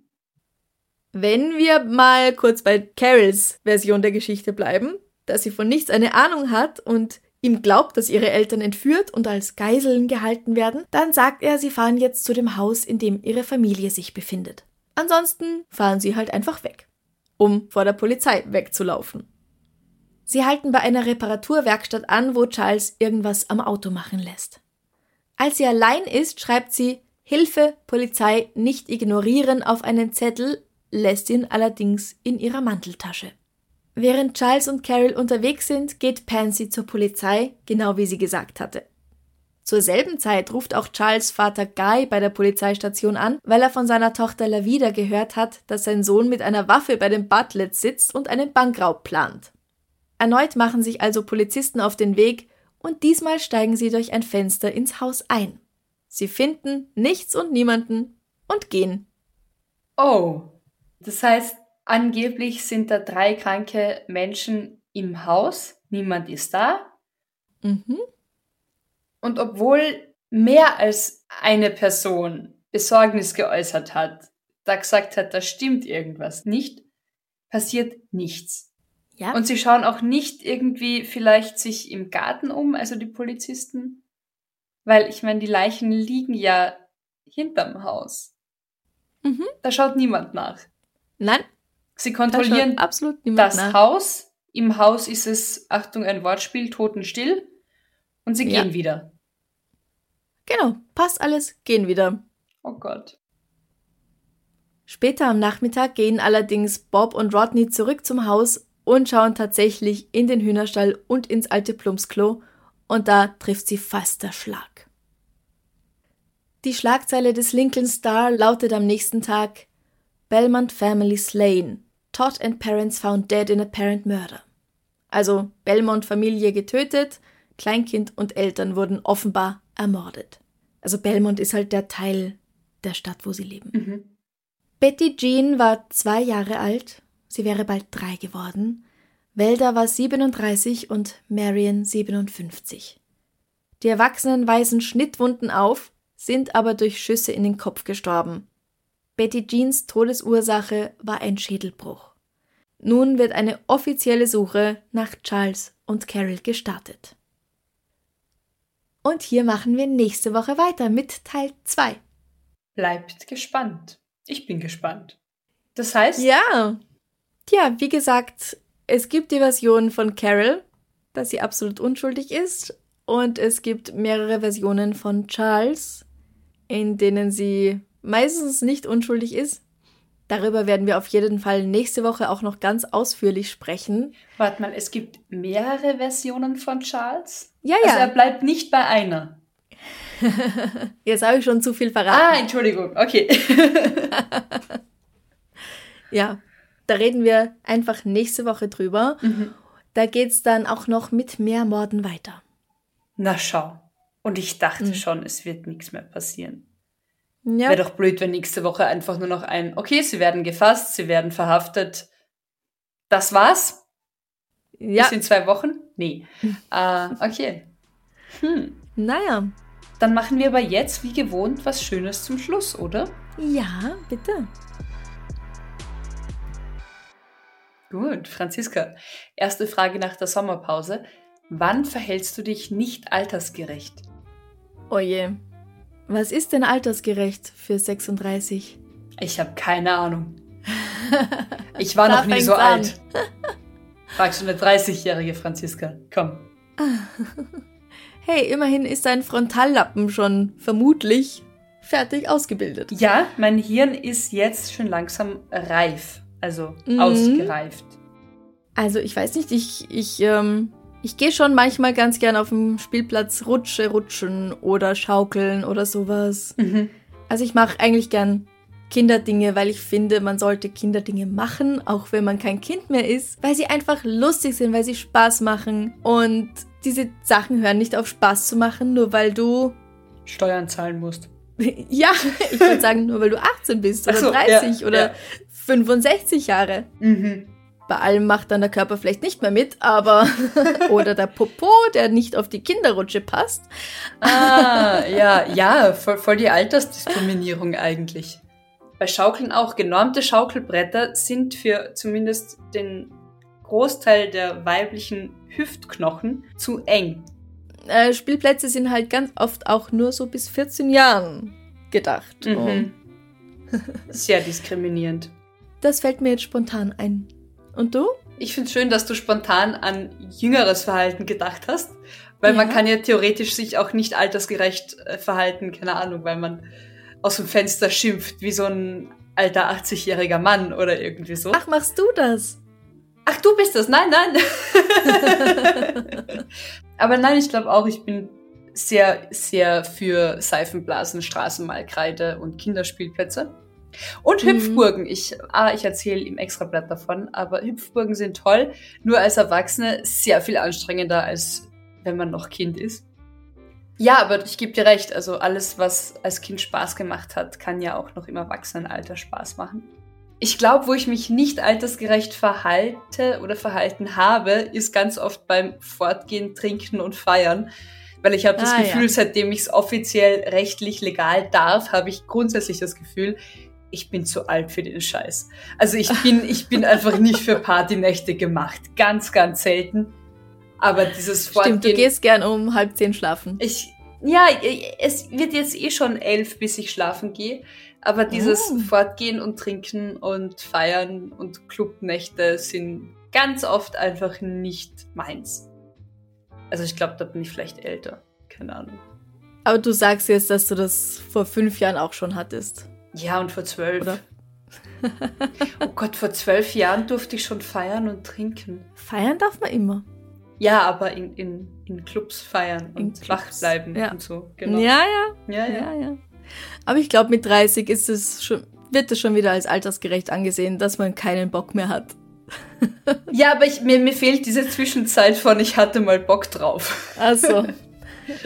Wenn wir mal kurz bei Carols Version der Geschichte bleiben, dass sie von nichts eine Ahnung hat und ihm glaubt, dass ihre Eltern entführt und als Geiseln gehalten werden, dann sagt er, sie fahren jetzt zu dem Haus, in dem ihre Familie sich befindet. Ansonsten fahren sie halt einfach weg, um vor der Polizei wegzulaufen. Sie halten bei einer Reparaturwerkstatt an, wo Charles irgendwas am Auto machen lässt. Als sie allein ist, schreibt sie Hilfe, Polizei, nicht ignorieren auf einen Zettel, lässt ihn allerdings in ihrer Manteltasche. Während Charles und Carol unterwegs sind, geht Pansy zur Polizei, genau wie sie gesagt hatte. Zur selben Zeit ruft auch Charles Vater Guy bei der Polizeistation an, weil er von seiner Tochter Lavida gehört hat, dass sein Sohn mit einer Waffe bei den Butlets sitzt und einen Bankraub plant. Erneut machen sich also Polizisten auf den Weg und diesmal steigen sie durch ein Fenster ins Haus ein. Sie finden nichts und niemanden und gehen. Oh, das heißt, angeblich sind da drei kranke Menschen im Haus, niemand ist da. Mhm. Und obwohl mehr als eine Person Besorgnis geäußert hat, da gesagt hat, da stimmt irgendwas nicht, passiert nichts. Ja. Und sie schauen auch nicht irgendwie vielleicht sich im Garten um, also die Polizisten. Weil ich meine, die Leichen liegen ja hinterm Haus. Mhm. Da schaut niemand nach. Nein, Sie kontrollieren absolut niemand das nach. Haus. Im Haus ist es, Achtung, ein Wortspiel, totenstill. Und sie Ja. gehen wieder. Genau, passt alles, gehen wieder. Oh Gott. Später am Nachmittag gehen allerdings Bob und Rodney zurück zum Haus und schauen tatsächlich in den Hühnerstall und ins alte Plumpsklo und da trifft sie fast der Schlag. Die Schlagzeile des Lincoln Star lautet am nächsten Tag Belmont Family Slain. Todd and Parents found dead in apparent murder. Also Belmont Familie getötet, Kleinkind und Eltern wurden offenbar ermordet. Also Belmont ist halt der Teil der Stadt, wo sie leben. Mhm. Betty Jean war zwei Jahre alt, sie wäre bald drei geworden. Welda war 37 und Marion 57. Die Erwachsenen weisen Schnittwunden auf, sind aber durch Schüsse in den Kopf gestorben. Betty Jeans Todesursache war ein Schädelbruch. Nun wird eine offizielle Suche nach Charles und Carol gestartet. Und hier machen wir nächste Woche weiter mit Teil 2. Bleibt gespannt. Ich bin gespannt. Das heißt, Ja. Ja, wie gesagt, es gibt die Version von Carol, dass sie absolut unschuldig ist. Und es gibt mehrere Versionen von Charles, in denen sie meistens nicht unschuldig ist. Darüber werden wir auf jeden Fall nächste Woche auch noch ganz ausführlich sprechen. warte mal, es gibt mehrere Versionen von Charles? Ja, Also er ja. bleibt nicht bei einer. (laughs) Jetzt habe ich schon zu viel Ah, verraten. Entschuldigung, okay. (laughs) Ja, da reden wir einfach nächste Woche drüber. Da geht's dann auch noch mit mehr Morden weiter. Na schau. Und ich dachte Mhm. schon, es wird nichts mehr passieren. Ja. Wäre doch blöd, wenn nächste Woche einfach nur noch ein, okay, sie werden gefasst, sie werden verhaftet. Das war's? ja. Bis in zwei Wochen? Nee. äh, (laughs) okay. Hm. Naja. Dann machen wir aber jetzt, wie gewohnt, was Schönes zum Schluss, oder? Ja, bitte. Gut, Franziska. Erste Frage nach der Sommerpause. Wann verhältst du dich nicht altersgerecht? Oje. Was ist denn altersgerecht für 36? Ich habe keine Ahnung. (laughs) Ich war noch nie so an. alt. Fragst du eine 30-jährige Franziska? Komm. (laughs) Hey, immerhin ist dein Frontallappen schon vermutlich fertig ausgebildet. Ja, mein Hirn ist jetzt schon langsam reif. Also Mhm. ausgereift. Also ich weiß nicht, ich, ich, ähm, ich gehe schon manchmal ganz gern auf dem Spielplatz Rutsche, rutschen oder schaukeln oder sowas. Mhm. Also ich mache eigentlich gern Kinderdinge, weil ich finde, man sollte Kinderdinge machen, auch wenn man kein Kind mehr ist, weil sie einfach lustig sind, weil sie Spaß machen. Und diese Sachen hören nicht auf Spaß zu machen, nur weil du, Steuern zahlen musst. (laughs) ja, ich würde sagen, nur weil du 18 bist oder so, 30 ja, oder ja. 65 Jahre. Mhm. Bei allem macht dann der Körper vielleicht nicht mehr mit, aber (laughs) oder der Popo, der nicht auf die Kinderrutsche passt. Ah, ja, ja, voll, voll die Altersdiskriminierung eigentlich. Bei Schaukeln auch. Genormte Schaukelbretter sind für zumindest den Großteil der weiblichen Hüftknochen zu eng. äh, Spielplätze sind halt ganz oft auch nur so bis 14 Jahren gedacht. Mhm. Sehr diskriminierend. Das fällt mir jetzt spontan ein. Und du? Ich finde es schön, dass du spontan an jüngeres Verhalten gedacht hast, weil Ja. man kann ja theoretisch sich auch nicht altersgerecht äh, verhalten, keine Ahnung, weil man aus dem Fenster schimpft wie so ein alter 80-jähriger Mann oder irgendwie so. Ach, machst du das? Ach, du bist das. Nein, nein. (laughs) Aber nein, ich glaube auch, ich bin sehr, sehr für Seifenblasen, Straßenmalkreide und Kinderspielplätze. Und Mhm. Hüpfburgen. Ich, ah, ich erzähle im Extrablatt davon, aber Hüpfburgen sind toll, nur als Erwachsene sehr viel anstrengender, als wenn man noch Kind ist. Ja, aber ich gebe dir recht, also alles, was als Kind Spaß gemacht hat, kann ja auch noch im Erwachsenenalter Spaß machen. Ich glaube, wo ich mich nicht altersgerecht verhalte oder verhalten habe, ist ganz oft beim Fortgehen, Trinken und Feiern. Weil ich habe das Ah, Gefühl, ja. seitdem ich es offiziell rechtlich legal darf, habe ich grundsätzlich das Gefühl, ich bin zu alt für den Scheiß. Also ich bin, ich bin einfach nicht für Partynächte gemacht. Ganz, ganz selten. Aber dieses Fortgehen. Stimmt, du gehst gern um halb zehn schlafen. Ich, ja, es wird jetzt eh schon elf, bis ich schlafen gehe. Aber dieses Oh. Fortgehen und Trinken und Feiern und Clubnächte sind ganz oft einfach nicht meins. Also ich glaube, da bin ich vielleicht älter. Keine Ahnung. Aber du sagst jetzt, dass du das vor fünf Jahren auch schon hattest. Ja, und vor zwölf. Oder? (laughs) oh Gott, vor zwölf Jahren durfte ich schon feiern und trinken. Feiern darf man immer. Ja, aber in, in, in Clubs feiern In und wach Clubs, bleiben ja. und so. Genau. Ja, ja, ja, ja. ja, ja. Aber ich glaube, mit 30 ist es schon, wird es schon wieder als altersgerecht angesehen, dass man keinen Bock mehr hat. Ja, aber ich, mir, mir fehlt diese Zwischenzeit von, ich hatte mal Bock drauf. Also, (laughs)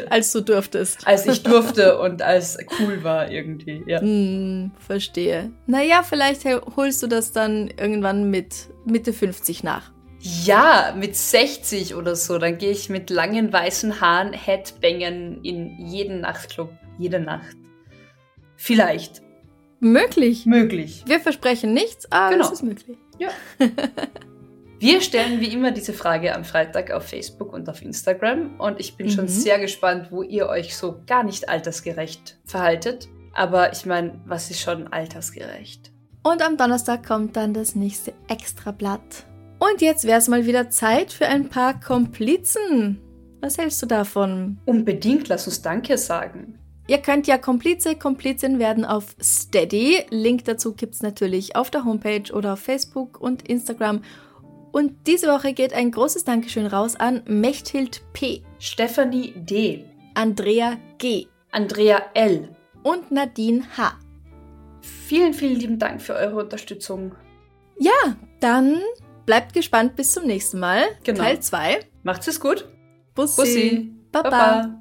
als du durftest. Als ich durfte und als cool war irgendwie. Ja. Hm, verstehe. Naja, vielleicht holst du das dann irgendwann mit Mitte 50 nach. ja, mit 60 oder so, dann gehe ich mit langen weißen Haaren Headbangen in jeden Nachtclub. Jede Nacht. Vielleicht. Möglich. Möglich. Wir versprechen nichts, aber Genau. es ist möglich. Ja. (laughs) Wir stellen wie immer diese Frage am Freitag auf Facebook und auf Instagram und ich bin schon Mhm. sehr gespannt, wo ihr euch so gar nicht altersgerecht verhaltet. Aber ich meine, was ist schon altersgerecht? Und am Donnerstag kommt dann das nächste Extrablatt. Und jetzt wäre es mal wieder Zeit für ein paar Komplizen. Was hältst du davon? Unbedingt, lass uns Danke sagen. Ihr könnt ja Komplize, Komplizin werden auf Steady. Link dazu gibt's natürlich auf der Homepage oder auf Facebook und Instagram. Und diese Woche geht ein großes Dankeschön raus an Mechthild P., Stefanie D., Andrea G. Andrea L. und Nadine H. Vielen, vielen lieben Dank für eure Unterstützung. Ja, dann bleibt gespannt bis zum nächsten Mal. Genau. Teil 2. Macht's es gut. Bussi. Bussi. Baba. Baba.